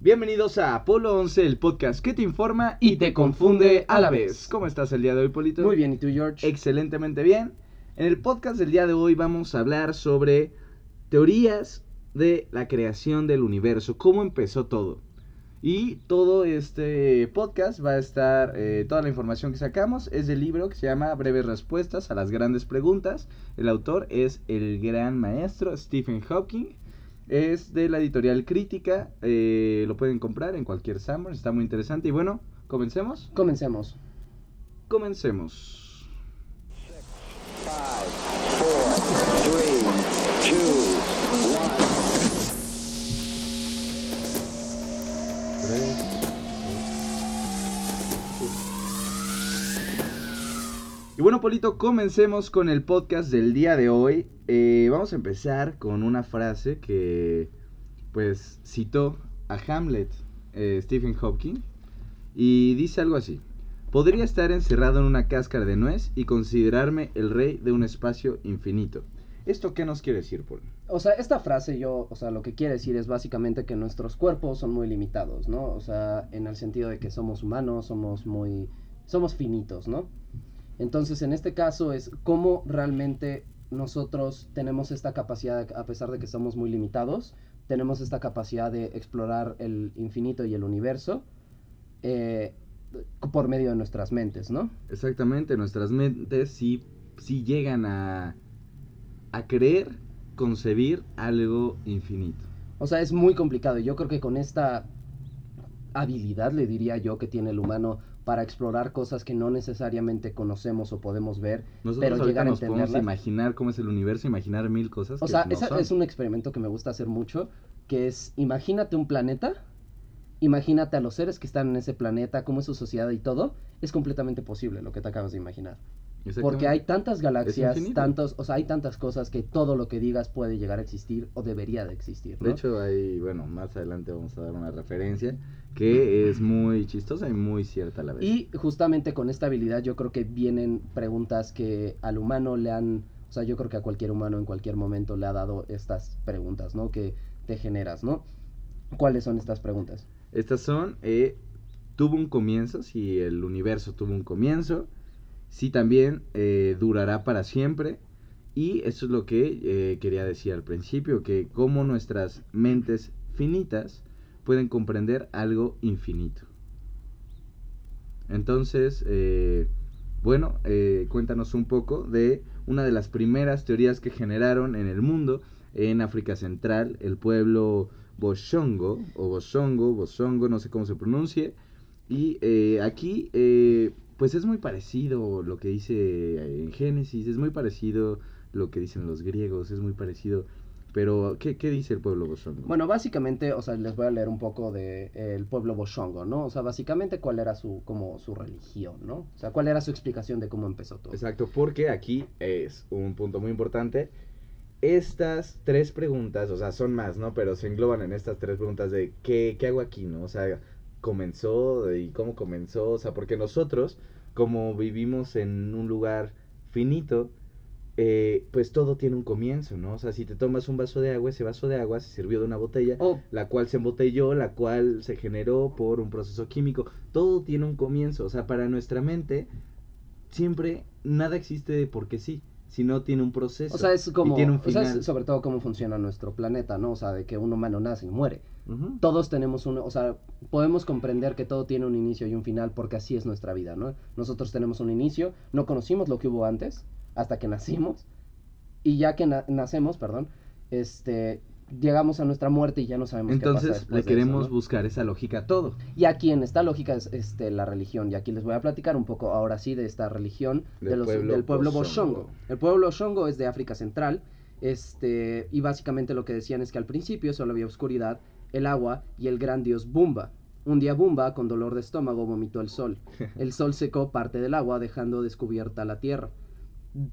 Bienvenidos a Apolo 11, el podcast que te informa y te confunde a la vez. ¿Cómo estás el día de hoy, Polito? Muy bien, ¿y tú, George? Excelentemente bien. En el podcast del día de hoy vamos a hablar sobre teorías de la creación del universo, cómo empezó todo. Y todo este podcast va a estar, eh, toda la información que sacamos es del libro que se llama Breves Respuestas a las Grandes Preguntas. El autor es el gran maestro Stephen Hawking. Es de la editorial Crítica. eh, lo pueden comprar en cualquier Summer. Está muy interesante. Y bueno, comencemos. Comencemos. Comencemos. Y bueno, Polito, comencemos con el podcast del día de hoy. Eh, vamos a empezar con una frase que, pues, citó a Hamlet, eh, Stephen Hawking, y dice algo así. Podría estar encerrado en una cáscara de nuez y considerarme el rey de un espacio infinito. ¿Esto qué nos quiere decir, Paul? O sea, esta frase yo, o sea, lo que quiere decir es básicamente que nuestros cuerpos son muy limitados, ¿no? O sea, en el sentido de que somos humanos, somos muy, somos finitos, ¿no? Entonces, en este caso es cómo realmente nosotros tenemos esta capacidad, a pesar de que somos muy limitados, tenemos esta capacidad de explorar el infinito y el universo eh, por medio de nuestras mentes, ¿no? Exactamente, nuestras mentes sí, sí llegan a, a querer concebir algo infinito. O sea, es muy complicado. Yo creo que con esta habilidad, le diría yo, que tiene el humano para explorar cosas que no necesariamente conocemos o podemos ver, Nosotros pero llegar a nos podemos imaginar cómo es el universo, imaginar mil cosas. O que sea, no esa es un experimento que me gusta hacer mucho, que es, imagínate un planeta, imagínate a los seres que están en ese planeta, cómo es su sociedad y todo, es completamente posible lo que te acabas de imaginar. Porque hay tantas galaxias, tantos, o sea, hay tantas cosas que todo lo que digas puede llegar a existir o debería de existir, ¿no? De hecho, ahí, bueno, más adelante vamos a dar una referencia que es muy chistosa y muy cierta a la vez. Y justamente con esta habilidad yo creo que vienen preguntas que al humano le han, o sea, yo creo que a cualquier humano en cualquier momento le ha dado estas preguntas, ¿no? Que te generas, ¿no? ¿Cuáles son estas preguntas? Estas son, eh, tuvo un comienzo, si el universo tuvo un comienzo, si también eh, durará para siempre. Y eso es lo que eh, quería decir al principio, que cómo nuestras mentes finitas pueden comprender algo infinito. Entonces, eh, bueno, cuéntanos un poco de una de las primeras teorías que generaron en el mundo, en África Central, el pueblo Boshongo, o Bosongo, Bosongo, no sé cómo se pronuncie. Y aquí, pues es muy parecido lo que dice en Génesis, es muy parecido lo que dicen los griegos, es muy parecido. Pero, ¿qué, qué dice el pueblo Bosongo? Bueno, básicamente, o sea, les voy a leer un poco de eh, el pueblo Boshongo, ¿no? O sea, básicamente cuál era su, como su religión, ¿no? O sea, cuál era su explicación de cómo empezó todo. Exacto, porque aquí es un punto muy importante. Estas tres preguntas, o sea, son más, ¿no? Pero se engloban en estas tres preguntas de ¿qué, qué hago aquí, no? O sea, comenzó y cómo comenzó, o sea, porque nosotros, como vivimos en un lugar finito, eh, pues todo tiene un comienzo, ¿no? O sea, si te tomas un vaso de agua, ese vaso de agua se sirvió de una botella, Oh, la cual se embotelló, la cual se generó por un proceso químico. Todo tiene un comienzo, o sea, para nuestra mente siempre nada existe porque sí, sino tiene un proceso. o sea, es como, y tiene un o sea, es final. sobre todo cómo funciona nuestro planeta, ¿no? O sea, de que un humano nace y muere. Todos tenemos un, o sea, podemos comprender que todo tiene un inicio y un final porque así es nuestra vida, ¿no? Nosotros tenemos un inicio, no conocimos lo que hubo antes hasta que nacimos y ya que na- nacemos, perdón, este, llegamos a nuestra muerte y ya no sabemos qué pasa Entonces le de eso, queremos ¿no? buscar esa lógica a todo. Y aquí en esta lógica es este, la religión. Y aquí les voy a platicar un poco ahora sí de esta religión Del de los- pueblo del pueblo Boshongo. Boshongo. El pueblo Boshongo es de África Central. Este, y básicamente lo que decían es que al principio solo había oscuridad, el agua y el gran dios Bumba. Un día Bumba, con dolor de estómago, vomitó el sol. El sol secó parte del agua, dejando descubierta la tierra.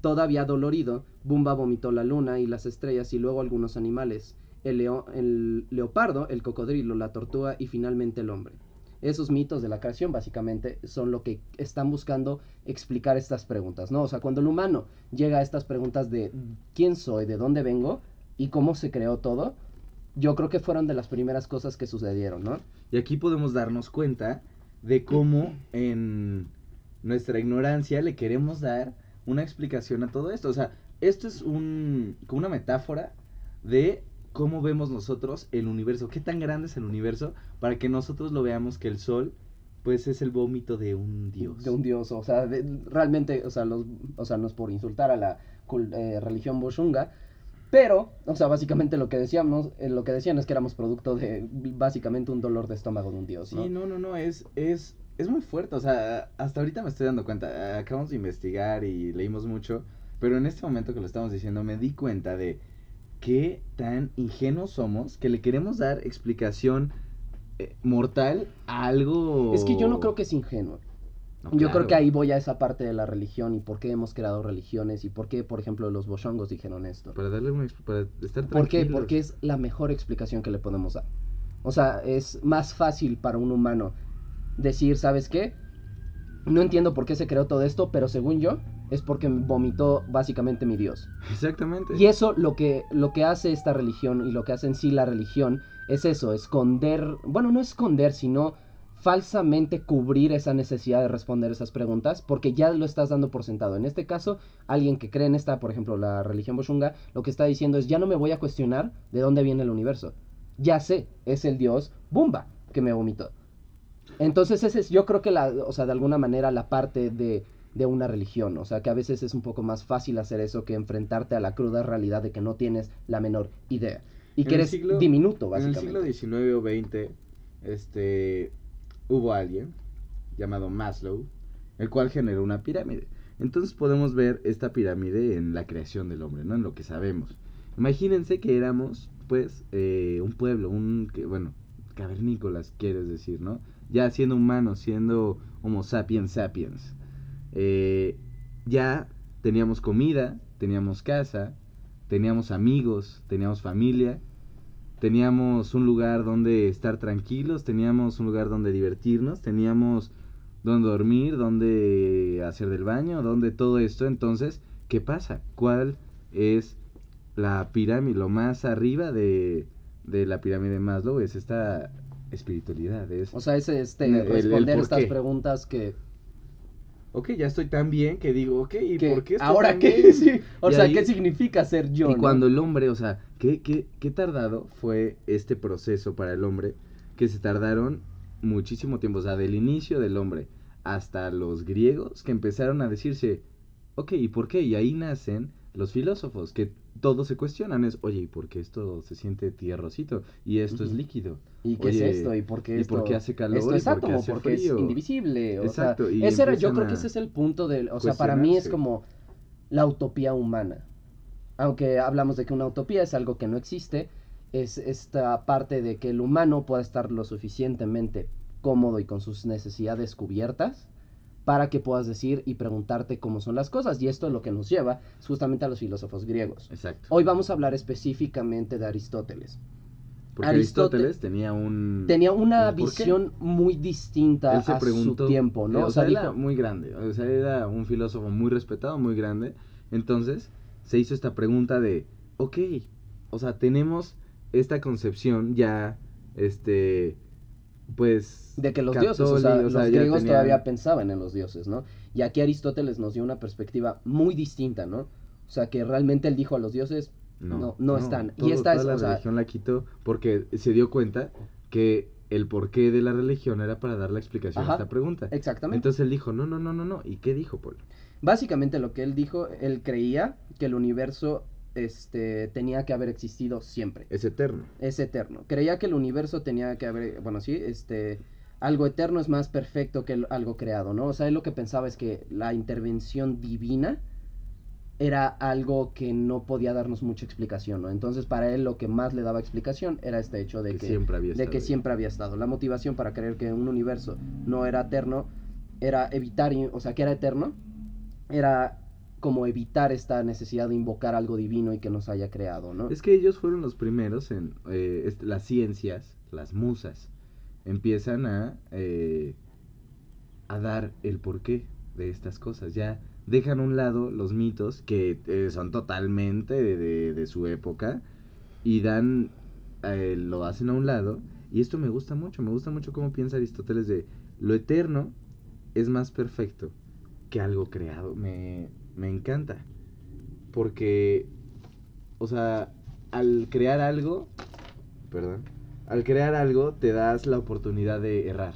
Todavía dolorido, Bumba vomitó la luna y las estrellas y luego algunos animales. El, leo- el leopardo, el cocodrilo, la tortuga y finalmente el hombre. Esos mitos de la creación básicamente son lo que están buscando explicar estas preguntas, ¿no? O sea, cuando el humano llega a estas preguntas de quién soy, de dónde vengo y cómo se creó todo, yo creo que fueron de las primeras cosas que sucedieron, ¿no? Y aquí podemos darnos cuenta de cómo en nuestra ignorancia le queremos dar una explicación a todo esto. O sea, esto es un, como una metáfora de cómo vemos nosotros el universo, qué tan grande es el universo para que nosotros lo veamos que el sol pues es el vómito de un dios. De un dios, o sea, de- realmente, o sea, los, o sea, no es por insultar a la eh, religión Boshunga, pero, o sea, básicamente lo que decíamos, eh, lo que decían es que éramos producto de básicamente un dolor de estómago de un dios, ¿no? Sí, no, no, no, es, es, es muy fuerte, o sea, hasta ahorita me estoy dando cuenta, acabamos de investigar y leímos mucho, pero en este momento que lo estamos diciendo me di cuenta de qué tan ingenuos somos que le queremos dar explicación eh, mortal a algo... Es que yo no creo que es ingenuo. No, Yo creo que ahí voy a esa parte de la religión y por qué hemos creado religiones y por qué, por ejemplo, los boshongos dijeron esto. Para darle una... para estar ¿Por qué? Porque es la mejor explicación que le podemos dar. O sea, es más fácil para un humano decir, ¿sabes qué? No entiendo por qué se creó todo esto, pero según yo, es porque vomitó básicamente mi Dios. Exactamente. Y eso lo que, lo que hace esta religión y lo que hace en sí la religión es eso, esconder, bueno, no esconder, sino falsamente cubrir esa necesidad de responder esas preguntas porque ya lo estás dando por sentado. En este caso, alguien que cree en esta, por ejemplo, la religión Boshunga, lo que está diciendo es ya no me voy a cuestionar de dónde viene el universo. Ya sé, es el dios Bumba que me vomitó. Entonces ese es, yo creo que la, o sea, de alguna manera la parte de, de una religión, o sea, que a veces es un poco más fácil hacer eso que enfrentarte a la cruda realidad de que no tienes la menor idea y que eres siglo- diminuto, En el básicamente. siglo XIX o XX, este, hubo alguien llamado Maslow, el cual generó una pirámide. Entonces podemos ver esta pirámide en la creación del hombre, ¿no? En lo que sabemos. Imagínense que éramos, pues, eh, un pueblo, un, bueno, cavernícolas, quieres decir, ¿no? Ya siendo humanos, siendo Homo sapiens sapiens. Eh, ya teníamos comida, teníamos casa, teníamos amigos, teníamos familia, teníamos un lugar donde estar tranquilos, teníamos un lugar donde divertirnos, teníamos donde dormir, donde hacer del baño, donde todo esto. Entonces, ¿qué pasa? ¿Cuál es la pirámide, lo más arriba de, de la pirámide de Maslow? Es esta espiritualidad, es... O sea, es este, El- responder estas preguntas que, Ok, ya estoy tan bien que digo, ok, ¿y por qué estoy ahora tan qué, bien? sí, o Y sea, ahí- ¿qué significa ser yo? Y no? cuando el hombre, o sea, ¿qué, qué, qué tardado fue este proceso para el hombre? Que se tardaron muchísimo tiempo, o sea, del inicio del hombre hasta los griegos que empezaron a decirse, ok, ¿y por qué? Y ahí nacen los filósofos, que todos se cuestionan, es, oye, ¿y por qué esto se siente tierrosito? Y esto es líquido. ¿Y qué Oye, es esto? ¿Y por qué ¿y esto? por qué hace calor? Esto ¿Y es átomo, porque frío? es indivisible. O Exacto, y sea, ese era, yo creo que ese es el punto del... O sea, para mí es como la utopía humana. Aunque hablamos de que una utopía es algo que no existe, es esta parte de que el humano pueda estar lo suficientemente cómodo y con sus necesidades cubiertas para que puedas decir y preguntarte cómo son las cosas. Y esto es lo que nos lleva justamente a los filósofos griegos. Exacto. Hoy vamos a hablar específicamente de Aristóteles. Porque Aristóteles Aristóteles tenía un... Tenía una visión muy distinta a preguntó, su tiempo, ¿no? eh, O sea, era muy grande, o sea, era un filósofo muy respetado, muy grande. Entonces, se hizo esta pregunta de, ok, o sea, tenemos esta concepción ya, este, pues... de que los dioses, o sea, los griegos tenían- todavía pensaban en los dioses, ¿no? Y aquí Aristóteles nos dio una perspectiva muy distinta, ¿no? O sea, que realmente él dijo a los dioses, no, no están. Y esta es, la o sea- religión la quitó porque se dio cuenta que el porqué de la religión era para dar la explicación Ajá, a esta pregunta. exactamente. Entonces él dijo, no, no, no, no, no. ¿Y qué dijo, Paul? Básicamente lo que él dijo, él creía que el universo este, tenía que haber existido siempre. Es eterno. es eterno. Creía que el universo tenía que haber, bueno, sí, este, algo eterno es más perfecto que algo creado, ¿no? O sea, él lo que pensaba es que la intervención divina era algo que no podía darnos mucha explicación, ¿no? Entonces, para él lo que más le daba explicación era este hecho de Que que, siempre había de estado que siempre había estado. La motivación para creer que un universo no era eterno era evitar, o sea, que era eterno, era como evitar esta necesidad de invocar algo divino y que nos haya creado, ¿no? Es que ellos fueron los primeros en eh, las ciencias, las musas, empiezan a, eh, a dar el porqué de estas cosas. Ya dejan a un lado los mitos que eh, son totalmente de, de- de su época y dan eh, lo hacen a un lado. Y esto me gusta mucho, me gusta mucho cómo piensa Aristóteles de lo eterno es más perfecto que algo creado. Me, me encanta. Porque, o sea, al crear algo, perdón, al crear algo te das la oportunidad de errar.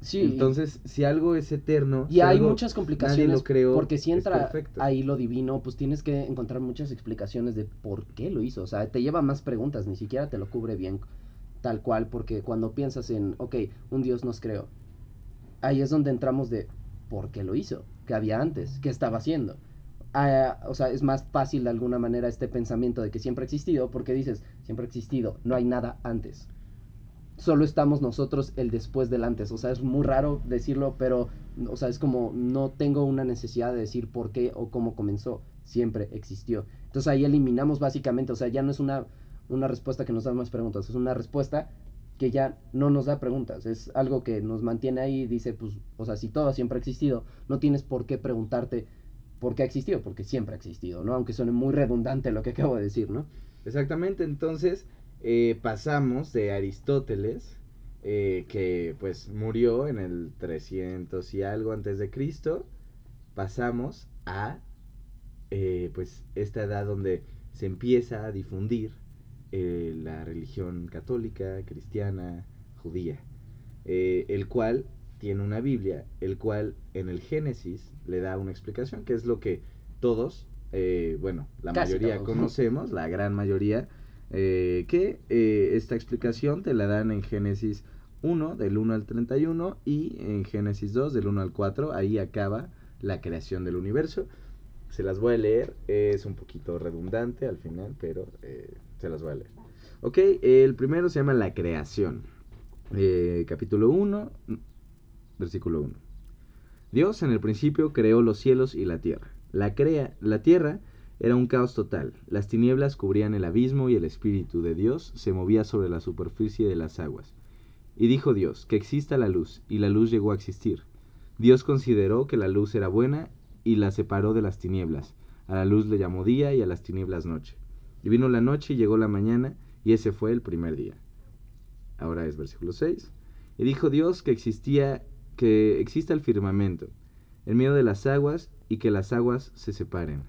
Sí. Entonces, si algo es eterno, Y si hay algo muchas complicaciones lo creó, porque si entra ahí lo divino, pues tienes que encontrar muchas explicaciones de por qué lo hizo. O sea, te lleva más preguntas, ni siquiera te lo cubre bien tal cual, porque cuando piensas en, ok, un Dios nos creó, ahí es donde entramos de por qué lo hizo, qué había antes, qué estaba haciendo. Ah, o sea, es más fácil de alguna manera este pensamiento de que siempre ha existido, porque dices, siempre ha existido, no hay nada antes. Solo estamos nosotros el después del antes. O sea, es muy raro decirlo, pero, o sea, es como no tengo una necesidad de decir por qué o cómo comenzó. Siempre existió. Entonces ahí eliminamos básicamente, o sea, ya no es una, una respuesta que nos da más preguntas, es una respuesta que ya no nos da preguntas. Es algo que nos mantiene ahí y dice, pues, o sea, si todo siempre ha existido, no tienes por qué preguntarte por qué ha existido, porque siempre ha existido, ¿no? Aunque suene muy redundante lo que acabo de decir, ¿no? Exactamente, entonces eh, pasamos de Aristóteles, eh, que pues murió en el 300 y algo antes de Cristo, pasamos a eh, pues esta edad donde se empieza a difundir eh, la religión católica, cristiana, judía, eh, el cual tiene una Biblia, el cual en el Génesis le da una explicación, que es lo que todos, eh, bueno, la Casi mayoría todos. conocemos, la gran mayoría, eh, que eh, esta explicación te la dan en Génesis 1, del 1 al 31, y en Génesis 2, del 1 al 4, ahí acaba la creación del universo. Se las voy a leer, es un poquito redundante al final, pero eh, se las. Ok, el primero se llama La creación. Eh, capítulo 1, versículo 1. Dios en el principio creó los cielos y la tierra. La, crea, la tierra era un caos total. Las tinieblas cubrían el abismo y el Espíritu de Dios se movía sobre la superficie de las aguas. Y dijo Dios, que exista la luz, y la luz llegó a existir. Dios consideró que la luz era buena y la separó de las tinieblas. A la luz le llamó día y a las tinieblas noche. Y vino la noche y llegó la mañana, y ese fue el primer día. Ahora es versículo 6. Y dijo Dios que existía, que exista el firmamento, en medio de las aguas, y que las aguas se separen.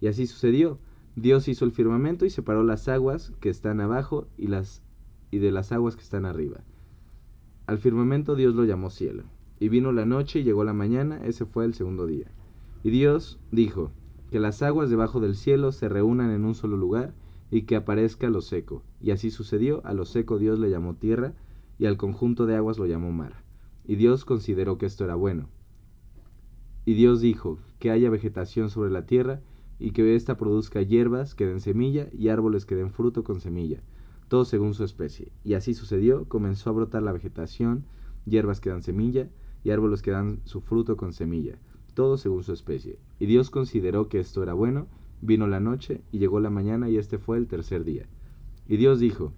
Y así sucedió. Dios hizo el firmamento y separó las aguas que están abajo y las y de las aguas que están arriba. Al firmamento Dios lo llamó cielo. Y vino la noche y llegó la mañana, ese fue el segundo día. Y Dios dijo, que las aguas debajo del cielo se reúnan en un solo lugar, y que aparezca lo seco. Y así sucedió, a lo seco Dios le llamó tierra, y al conjunto de aguas lo llamó mar. Y Dios consideró que esto era bueno. Y Dios dijo, que haya vegetación sobre la tierra, y que ésta produzca hierbas que den semilla, y árboles que den fruto con semilla, todo según su especie. Y así sucedió, comenzó a brotar la vegetación, hierbas que dan semilla, y árboles que dan su fruto con semilla, todo según su especie. Y Dios consideró que esto era bueno, vino la noche, y llegó la mañana, y este fue el tercer día. Y Dios dijo,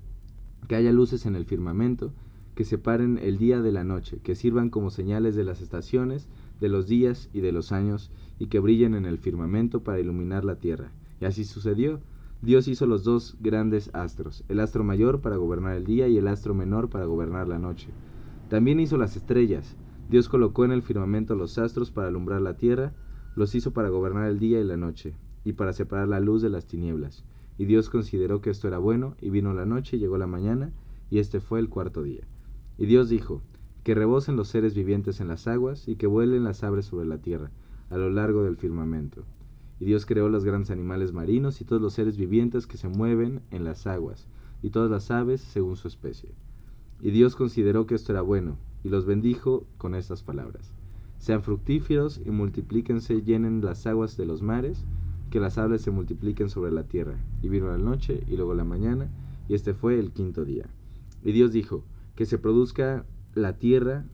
que haya luces en el firmamento, que separen el día de la noche, que sirvan como señales de las estaciones, de los días y de los años, y que brillen en el firmamento para iluminar la tierra. Y así sucedió. Dios hizo los dos grandes astros, el astro mayor para gobernar el día y el astro menor para gobernar la noche. También hizo las estrellas. Dios colocó en el firmamento los astros para alumbrar la tierra, los hizo para gobernar el día y la noche, y para separar la luz de las tinieblas. Y Dios consideró que esto era bueno, y vino la noche y llegó la mañana, y este fue el cuarto día. Y Dios dijo, que rebosen los seres vivientes en las aguas, y que vuelen las aves sobre la tierra, a lo largo del firmamento. Y Dios creó los grandes animales marinos y todos los seres vivientes que se mueven en las aguas, y todas las aves según su especie. Y Dios consideró que esto era bueno, y los bendijo con estas palabras. Sean fructíferos y multiplíquense, llenen las aguas de los mares, que las aves se multipliquen sobre la tierra. Y vino la noche y luego la mañana, y este fue el quinto día. Y Dios dijo, que se produzca la tierra,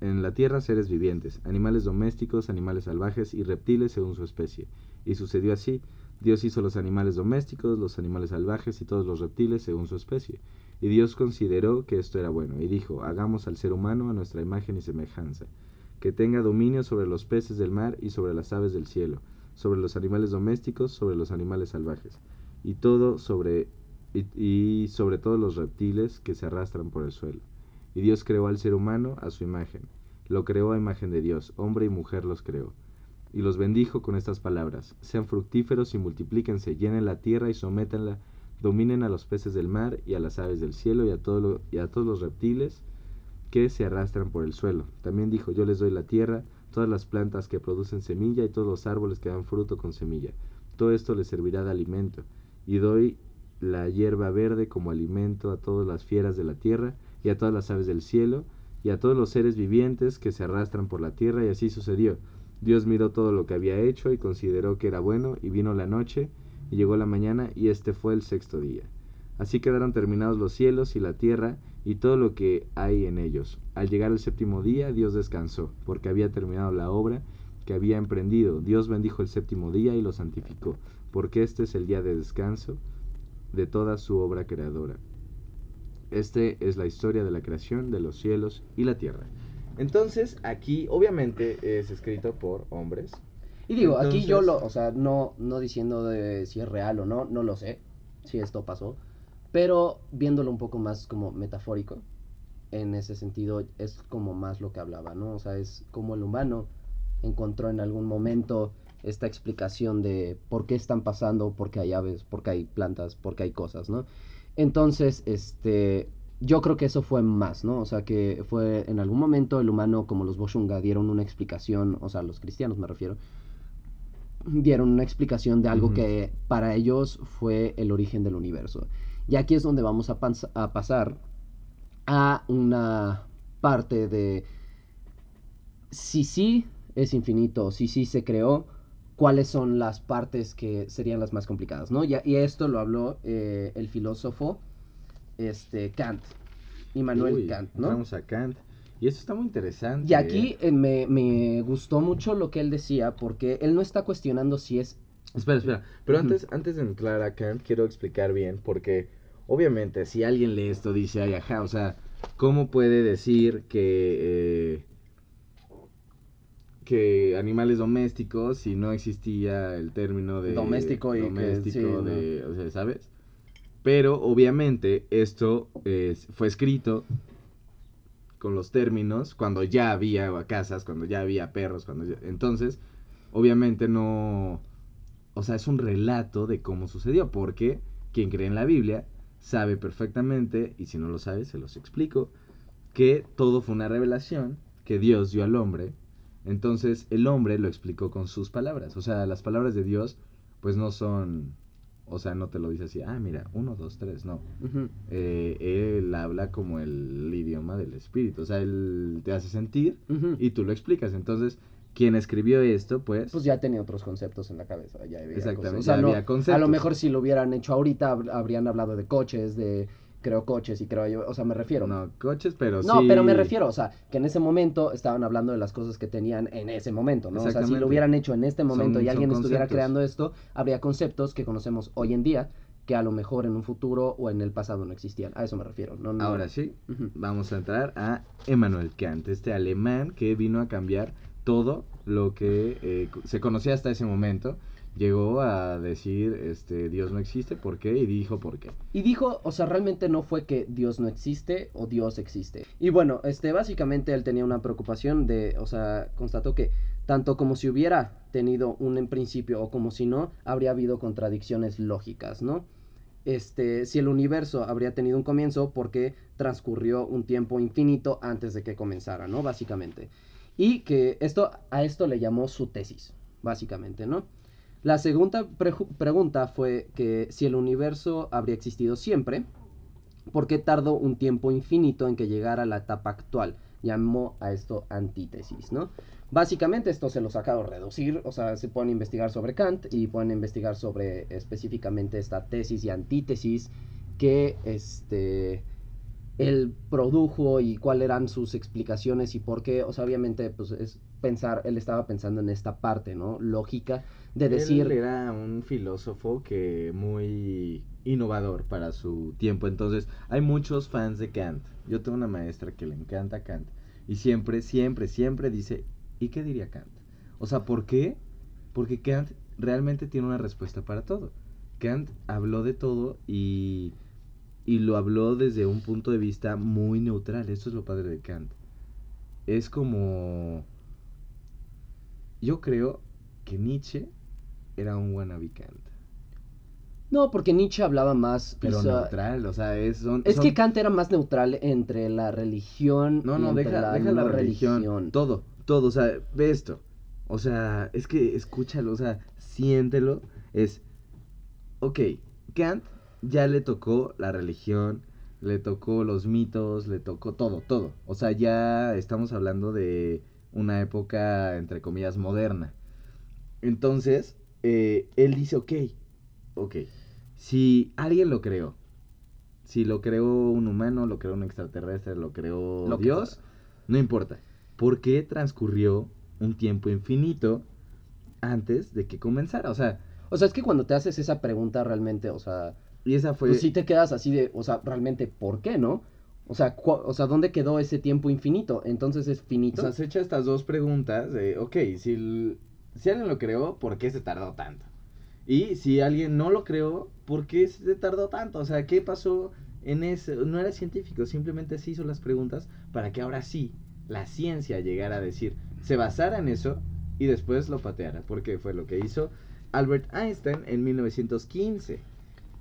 en la tierra seres vivientes, animales domésticos, animales salvajes y reptiles según su especie. Y sucedió así, Dios hizo los animales domésticos, los animales salvajes y todos los reptiles según su especie. Y Dios consideró que esto era bueno, y dijo, hagamos al ser humano a nuestra imagen y semejanza, que tenga dominio sobre los peces del mar y sobre las aves del cielo, sobre los animales domésticos, sobre los animales salvajes, y todo sobre y, sobre todo los reptiles que se arrastran por el suelo. Y Dios creó al ser humano a su imagen. Lo creó a imagen de Dios, hombre y mujer los creó. Y los bendijo con estas palabras, sean fructíferos y multiplíquense, llenen la tierra y sométanla, dominen a los peces del mar y a las aves del cielo y a, todo lo- y a todos los reptiles que se arrastran por el suelo. También dijo, yo les doy la tierra, todas las plantas que producen semilla y todos los árboles que dan fruto con semilla. Todo esto les servirá de alimento. Y doy la hierba verde como alimento a todas las fieras de la tierra y a todas las aves del cielo y a todos los seres vivientes que se arrastran por la tierra y así sucedió. Dios miró todo lo que había hecho y consideró que era bueno y vino la noche y llegó la mañana y este fue el sexto día. Así quedaron terminados los cielos y la tierra y todo lo que hay en ellos. Al llegar el séptimo día, Dios descansó, porque había terminado la obra que había emprendido. Dios bendijo el séptimo día y lo santificó, porque este es el día de descanso de toda su obra creadora. Este es la historia de la creación de los cielos y la tierra. Entonces, aquí obviamente es escrito por hombres. Y digo, aquí yo Entonces- lo, o sea, no, no diciendo de si es real o no, no lo sé, si esto pasó, pero viéndolo un poco más como metafórico, en ese sentido es como más lo que hablaba, ¿no? O sea, es como el humano encontró en algún momento esta explicación de por qué están pasando, por qué hay aves, por qué hay plantas, por qué hay cosas, ¿no? Entonces, este, yo creo que eso fue más, ¿no? O sea, que fue en algún momento el humano, como los Boshunga, dieron una explicación, o sea, los cristianos me refiero, dieron una explicación de algo que para ellos fue el origen del universo. Y aquí es donde vamos a pasar a una parte de si sí es infinito, si sí se creó, cuáles son las partes que serían las más complicadas, ¿no? Y, y esto lo habló eh, el filósofo este, Kant, Immanuel Uy, Kant, ¿no? Vamos a Kant. Y eso está muy interesante. Y aquí eh, me, me gustó mucho lo que él decía, porque él no está cuestionando si es Espera, espera. Pero antes, antes de entrar a Kant, quiero explicar bien, porque obviamente si alguien lee esto, dice, ay, ajá, o sea, ¿cómo puede decir que, eh, que animales domésticos si no existía el término de Doméstico y que- doméstico sí, ¿no? o sea, ¿sabes? Pero obviamente esto eh, fue escrito con los términos cuando ya había casas, cuando ya había perros, cuando ya- entonces obviamente no o sea, es un relato de cómo sucedió, porque quien cree en la Biblia sabe perfectamente, y si no lo sabe, se los explico, que todo fue una revelación que Dios dio al hombre. Entonces el hombre lo explicó con sus palabras. O sea, las palabras de Dios, pues no son, o sea, no te lo dice así, ah, mira, uno, dos, tres, no. Eh, él habla como el idioma del espíritu, o sea, él te hace sentir y tú lo explicas. Entonces, quien escribió esto, pues... Pues ya tenía otros conceptos en la cabeza, ya había Exactamente, cosas. O sea, ya no- había conceptos. A lo mejor si lo hubieran hecho ahorita, hab- habrían hablado de coches, de creo coches y creo yo, o sea, me refiero. No, coches, pero No, sí. pero me refiero, o sea, que en ese momento estaban hablando de las cosas que tenían en ese momento, ¿no? O sea, si lo hubieran hecho en este momento Son- y alguien estuviera conceptos. creando esto, habría conceptos que conocemos hoy en día que a lo mejor en un futuro o en el pasado no existían. A eso me refiero. No, no- Ahora sí, vamos a entrar a Emmanuel Kant, este alemán que vino a cambiar todo lo que eh, se conocía hasta ese momento. Llegó a decir, este, Dios no existe, ¿por qué? Y dijo por qué. Y dijo, o sea, realmente no fue que Dios no existe o Dios existe. Y bueno, este, básicamente él tenía una preocupación de, o sea, constató que tanto como si hubiera tenido un en principio o como si no, habría habido contradicciones lógicas, ¿no? Este, si el universo habría tenido un comienzo, porque transcurrió un tiempo infinito antes de que comenzara, ¿no? Básicamente. Y que esto, a esto le llamó su tesis, básicamente, ¿no? La segunda pregunta fue que si el universo habría existido siempre, ¿por qué tardó un tiempo infinito en que llegara a la etapa actual? Llamó a esto antítesis, ¿no? Básicamente esto se los acabo de reducir, o sea, se pueden investigar sobre Kant y pueden investigar sobre específicamente esta tesis y antítesis que este él produjo y cuáles eran sus explicaciones y por qué, o sea, obviamente pues es pensar, él estaba pensando en esta parte, ¿no? Lógica de decir Él era un filósofo que muy innovador para su tiempo. Entonces, hay muchos fans de Kant. Yo tengo una maestra que le encanta Kant. Y siempre, siempre, siempre dice, ¿y qué diría Kant? O sea, ¿por qué? Porque Kant realmente tiene una respuesta para todo. Kant habló de todo y y lo habló desde un punto de vista muy neutral. Esto es lo padre de Kant. Es como... Yo creo que Nietzsche era un wannabe Kant. No, porque Nietzsche hablaba más. Pero neutral, o sea, es... Son, Es son- que Kant era más neutral entre la religión No, y no, deja, la deja la no religión, Todo, todo, o sea, ve esto. O sea, es que escúchalo, o sea, siéntelo. Es, ok, Kant ya le tocó la religión, le tocó los mitos, le tocó todo, todo. O sea, ya estamos hablando de una época, entre comillas, moderna. Entonces, eh, él dice, ok, ok, si alguien lo creó, si lo creó un humano, lo creó un extraterrestre, lo creó Lo que Dios, no importa. ¿Por qué transcurrió un tiempo infinito antes de que comenzara? O sea, O sea, es que cuando te haces esa pregunta realmente, o sea, y esa fue... pues sí te quedas así de, o sea, realmente, ¿por qué, no? O sea, o sea, ¿dónde quedó ese tiempo infinito? Entonces es O finito. sea, se echa estas dos preguntas de, ok, si, si alguien lo creó, ¿por qué se tardó tanto? Y si alguien no lo creó, ¿por qué se tardó tanto? O sea, ¿qué pasó en eso? No era científico, simplemente se hizo las preguntas para que ahora sí la ciencia llegara a decir, se basara en eso y después lo pateara, porque fue lo que hizo Albert Einstein en 1915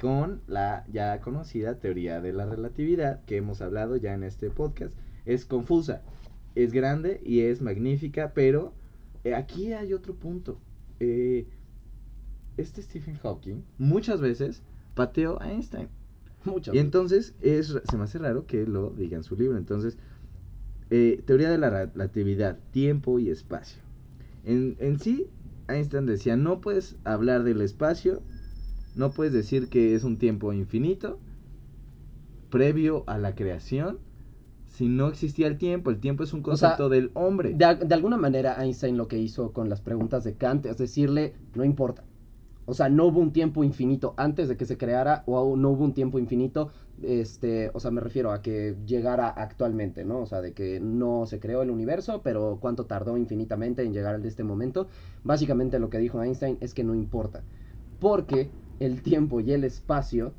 con la ya conocida teoría de la relatividad que hemos hablado ya en este podcast. Es confusa, es grande y es magnífica, pero eh, aquí hay otro punto. Eh, este Stephen Hawking muchas veces pateó a Einstein. Mucho. Y entonces es, se me hace raro que lo diga en su libro. Entonces, eh, teoría de la relatividad, tiempo y espacio. En, en sí, Einstein decía, no puedes hablar del espacio, no puedes decir que es un tiempo infinito, previo a la creación, si no existía el tiempo. El tiempo es un O sea, concepto del hombre. De, al- de alguna manera Einstein lo que hizo con las preguntas de Kant es decirle, no importa. O sea, no hubo un tiempo infinito antes de que se creara o no hubo un tiempo infinito, este, o sea, me refiero a que llegara actualmente, ¿no? O sea, de que no se creó el universo, pero cuánto tardó infinitamente en llegar al de este momento. Básicamente lo que dijo Einstein es que no importa, porque el tiempo y el espacio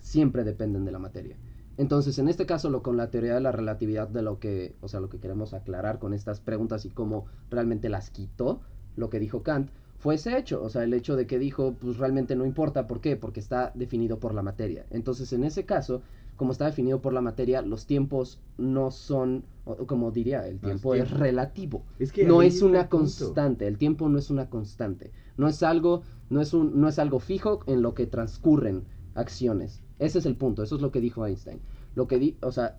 siempre dependen de la materia. Entonces, en este caso, lo con la teoría de la relatividad, de lo que, o sea, lo que queremos aclarar con estas preguntas y cómo realmente las quitó, lo que dijo Kant, fue ese hecho, o sea, el hecho de que dijo, pues realmente no importa, ¿por qué? Porque está definido por la materia. Entonces, en ese caso, como está definido por la materia, los tiempos no son, como diría, el tiempo es relativo. Es que no es una punto. constante, el tiempo no es una constante, no es algo, no es un, no es algo fijo en lo que transcurren acciones. Ese es el punto, eso es lo que dijo Einstein. Lo que di, o sea,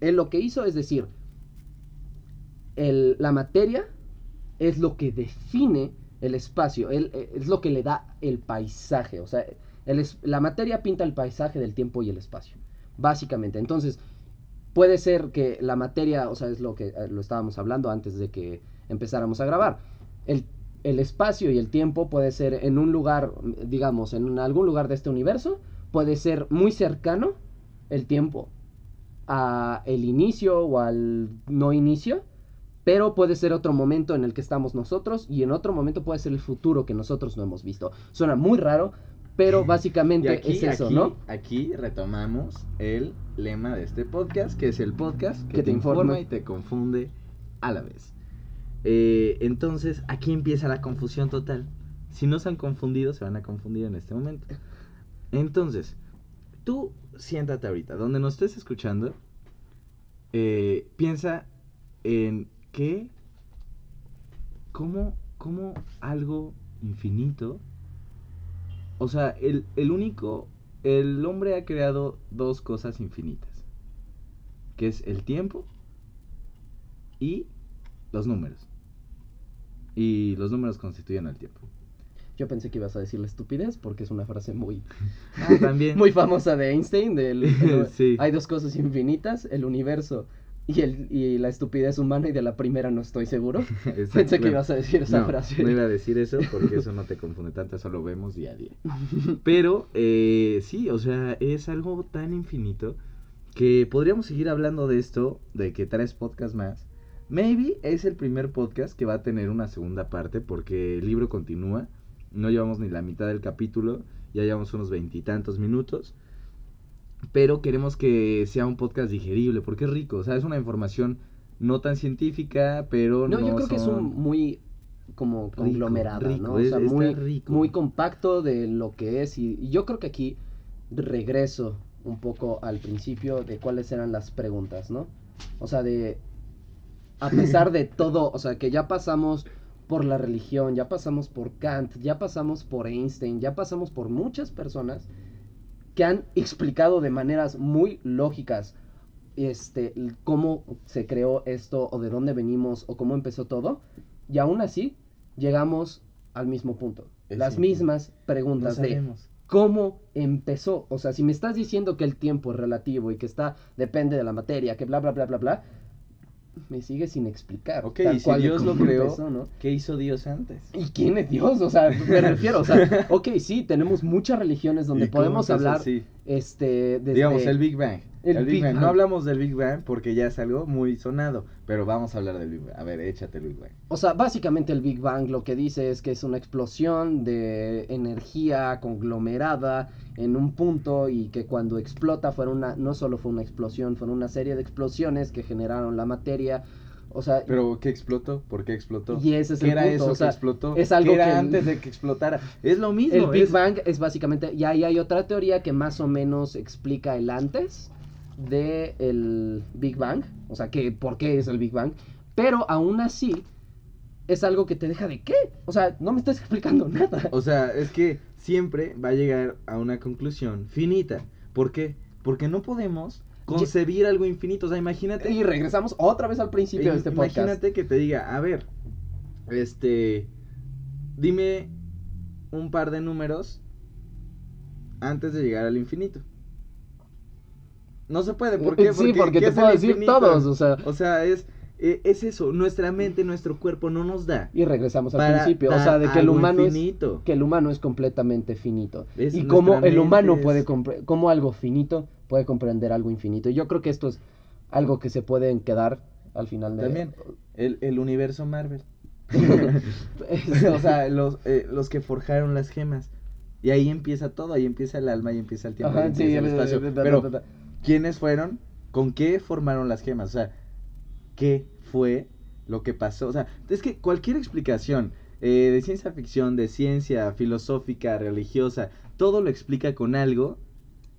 él lo que hizo es decir, el- la materia es lo que define el espacio, él- eh, es lo que le da el paisaje, o sea, el la materia pinta el paisaje del tiempo y el espacio, básicamente. Entonces, puede ser que la materia, o sea, es lo que eh, lo estábamos hablando antes de que empezáramos a grabar. El, el espacio y el tiempo puede ser en un lugar, digamos, en algún lugar de este universo, puede ser muy cercano el tiempo a el inicio o al no inicio, pero puede ser otro momento en el que estamos nosotros y en otro momento puede ser el futuro que nosotros no hemos visto. Suena muy raro, pero básicamente aquí, es eso, aquí, ¿no? Aquí retomamos el lema de este podcast, que es el podcast que, Que te, te informa informa. y te confunde a la vez. Eh, entonces, aquí empieza la confusión total. Si no se han confundido, se van a confundir en este momento. Entonces, tú siéntate ahorita, donde nos estés escuchando, eh, piensa en qué, cómo, cómo algo infinito o sea, el, el único, el hombre ha creado dos cosas infinitas, que es el tiempo y los números. Y los números constituyen el tiempo. Yo pensé que ibas a decir la estupidez porque es una frase muy, Ah, también. muy famosa de Einstein. Del, el- Sí. Hay dos cosas infinitas, el universo y, el, y la estupidez humana y de la primera no estoy seguro. Pensé que ibas a decir esa no, frase. No iba a decir eso porque eso no te confunde tanto, eso lo vemos día a día. Pero eh, sí, o sea, es algo tan infinito que podríamos seguir hablando de esto, de que tres podcasts más. Maybe es el primer podcast que va a tener una segunda parte porque el libro continúa. No llevamos ni la mitad del capítulo, ya llevamos unos veintitantos minutos. Pero queremos que sea un podcast digerible, porque es rico, o sea, es una información no tan científica, pero No, no, yo creo que es un muy como conglomerado, rico, ¿no? O sea, muy, rico. muy compacto de lo que es. Y, y yo creo que aquí regreso un poco al principio de cuáles eran las preguntas, ¿no? O sea, de. A pesar de todo, o sea, que ya pasamos por la religión, ya pasamos por Kant, ya pasamos por Einstein, ya pasamos por muchas personas que han explicado de maneras muy lógicas este cómo se creó esto o de dónde venimos o cómo empezó todo y aún así llegamos al mismo punto. Es las simple. mismas no preguntas de cómo empezó. O sea si me estás diciendo que el tiempo es relativo y que está depende de la materia que bla bla bla bla bla me sigue sin explicar Ok, y si cual Dios lo creó, empezó, ¿no? ¿qué hizo Dios antes? ¿Y quién es Dios? O sea, me refiero, o sea, ok, sí, tenemos muchas religiones donde ¿Y cómo podemos hablar. Este, desde... Digamos, el Big Bang. El El, Big, Big Bang. Bang. No hablamos del Big Bang porque ya es algo muy sonado, pero vamos a hablar del Big Bang. A ver, échate el Big Bang. O sea, básicamente el Big Bang lo que dice es que es una explosión de energía conglomerada en un punto y que cuando explota fuera una, no solo fue una explosión, fueron una serie de explosiones que generaron la materia. O sea, Pero, ¿qué explotó? ¿Por qué explotó? y ese es ¿Qué el era punto, eso o sea, que explotó? es algo ¿Qué era que- antes de que explotara? Es lo mismo. el Big es- Bang es básicamente, y ahí hay otra teoría que más o menos explica el antes de el Big Bang, o sea, que por qué es el Big Bang, pero aún así es algo que te deja de qué, o sea, no me estás explicando nada. O sea, es que siempre va a llegar a una conclusión finita. ¿Por qué? Porque no podemos concebir algo infinito. O sea, imagínate. Y regresamos otra vez al principio de este podcast. Imagínate que te diga, a ver, este, dime un par de números antes de llegar al infinito. No se puede, ¿por qué? Sí, porque ¿qué te es puedo decir infinito? todos, o sea, O sea, es, eh, es eso, nuestra mente, nuestro cuerpo no nos da. y regresamos al principio, o sea, de que el humano es infinito. que el humano es completamente finito. Es y cómo el humano es- puede cómo algo finito puede comprender algo infinito. Y yo creo que esto es algo que se pueden quedar al final de También, el, el universo Marvel. o sea, los, eh, los que forjaron las gemas. Y ahí empieza todo, ahí empieza el alma, ahí empieza el tiempo, ahí Ajá, sí, empieza el eh, espacio. eh, eh, Pero, eh, eh, ¿quiénes fueron? ¿Con qué formaron las gemas? O sea, ¿qué fue lo que pasó? O sea, es que cualquier explicación eh, de ciencia ficción, de ciencia filosófica, religiosa, todo lo explica con algo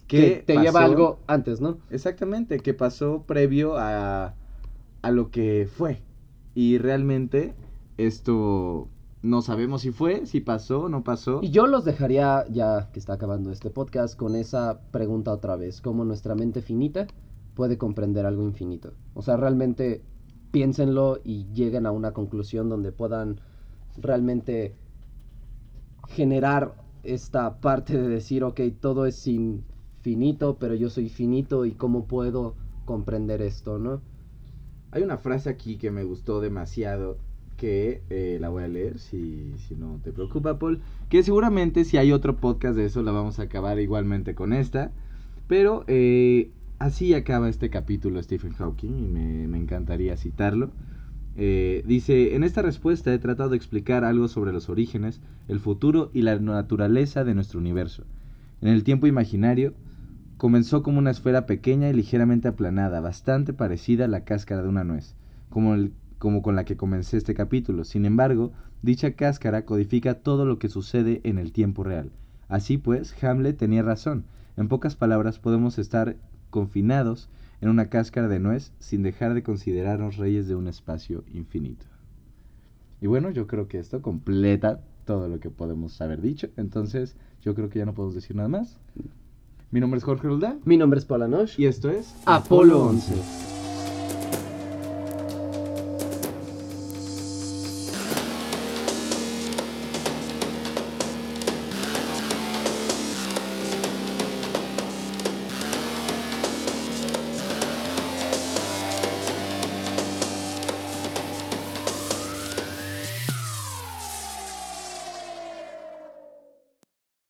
que, te lleva algo antes, ¿no? Exactamente, que pasó previo a, a lo que fue. Y realmente esto no sabemos si fue, si pasó, no pasó. Y yo los dejaría, ya que está acabando este podcast, con esa pregunta otra vez. ¿Cómo nuestra mente finita puede comprender algo infinito? O sea, realmente piénsenlo y lleguen a una conclusión donde puedan realmente generar esta parte de decir, ok, todo es infinito, pero yo soy finito y cómo puedo comprender esto, ¿no? Hay una frase aquí que me gustó demasiado que eh, la voy a leer si, si no te preocupa, Paul. Que seguramente si hay otro podcast de eso la vamos a acabar igualmente con esta. Pero eh, así acaba este capítulo Stephen Hawking y me, me encantaría citarlo. Eh, dice, en esta respuesta he tratado de explicar algo sobre los orígenes, el futuro y la naturaleza de nuestro universo. En el tiempo imaginario, comenzó como una esfera pequeña y ligeramente aplanada, bastante parecida a la cáscara de una nuez, como, el- como con la que comencé este capítulo. Sin embargo, dicha cáscara codifica todo lo que sucede en el tiempo real. Así pues, Hamlet tenía razón. En pocas palabras, podemos estar confinados en una cáscara de nuez sin dejar de considerarnos reyes de un espacio infinito. Y bueno, yo creo que esto completa todo lo que podemos haber dicho. Entonces, yo creo que ya no podemos decir nada más. Mi nombre es Jorge Roldán Mi nombre es Paula Nosh. y esto es Apolo 11.